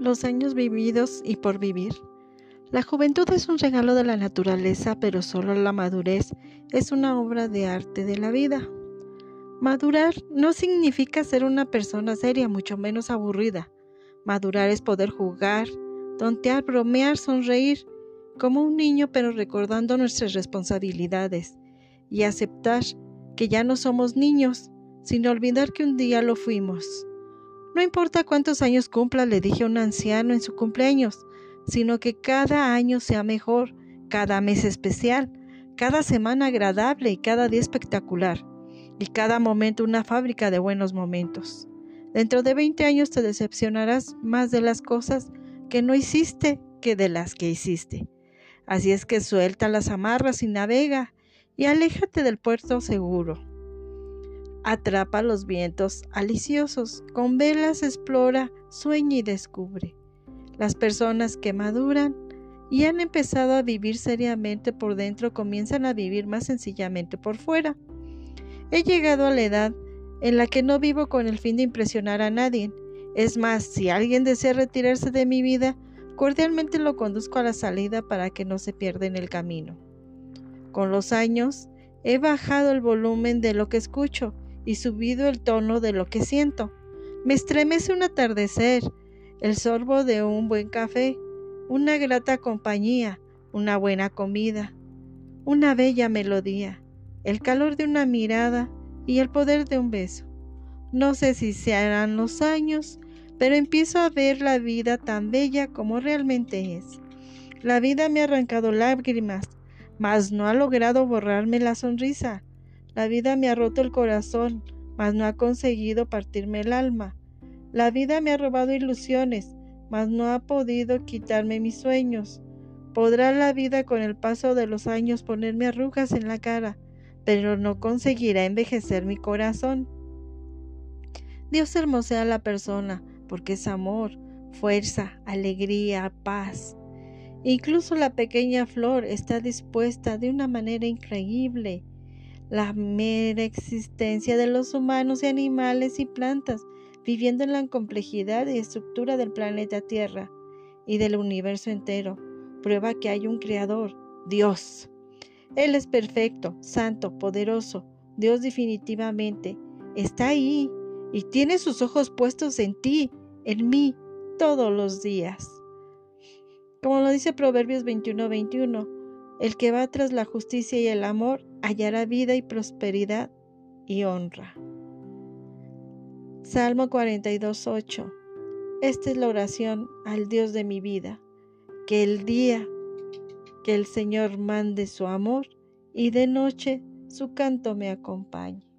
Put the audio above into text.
los años vividos y por vivir. La juventud es un regalo de la naturaleza, pero solo la madurez es una obra de arte de la vida. Madurar no significa ser una persona seria, mucho menos aburrida. Madurar es poder jugar, tontear, bromear, sonreír, como un niño, pero recordando nuestras responsabilidades y aceptar que ya no somos niños, sin olvidar que un día lo fuimos. No importa cuántos años cumpla, le dije a un anciano en su cumpleaños, sino que cada año sea mejor, cada mes especial, cada semana agradable y cada día espectacular, y cada momento una fábrica de buenos momentos. Dentro de 20 años te decepcionarás más de las cosas que no hiciste que de las que hiciste. Así es que suelta las amarras y navega, y aléjate del puerto seguro. Atrapa los vientos aliciosos, con velas explora, sueña y descubre. Las personas que maduran y han empezado a vivir seriamente por dentro comienzan a vivir más sencillamente por fuera. He llegado a la edad en la que no vivo con el fin de impresionar a nadie. Es más, si alguien desea retirarse de mi vida, cordialmente lo conduzco a la salida para que no se pierda en el camino. Con los años, he bajado el volumen de lo que escucho y subido el tono de lo que siento. Me estremece un atardecer, el sorbo de un buen café, una grata compañía, una buena comida, una bella melodía, el calor de una mirada y el poder de un beso. No sé si se harán los años, pero empiezo a ver la vida tan bella como realmente es. La vida me ha arrancado lágrimas, mas no ha logrado borrarme la sonrisa. La vida me ha roto el corazón, mas no ha conseguido partirme el alma. La vida me ha robado ilusiones, mas no ha podido quitarme mis sueños. Podrá la vida con el paso de los años ponerme arrugas en la cara, pero no conseguirá envejecer mi corazón. Dios hermosea a la persona porque es amor, fuerza, alegría, paz. Incluso la pequeña flor está dispuesta de una manera increíble la mera existencia de los humanos y animales y plantas, viviendo en la complejidad y estructura del planeta Tierra y del universo entero, prueba que hay un Creador, Dios. Él es perfecto, santo, poderoso, Dios definitivamente. Está ahí y tiene sus ojos puestos en ti, en mí, todos los días. Como lo dice Proverbios 21-21, el que va tras la justicia y el amor hallará vida y prosperidad y honra. Salmo 42.8. Esta es la oración al Dios de mi vida, que el día que el Señor mande su amor y de noche su canto me acompañe.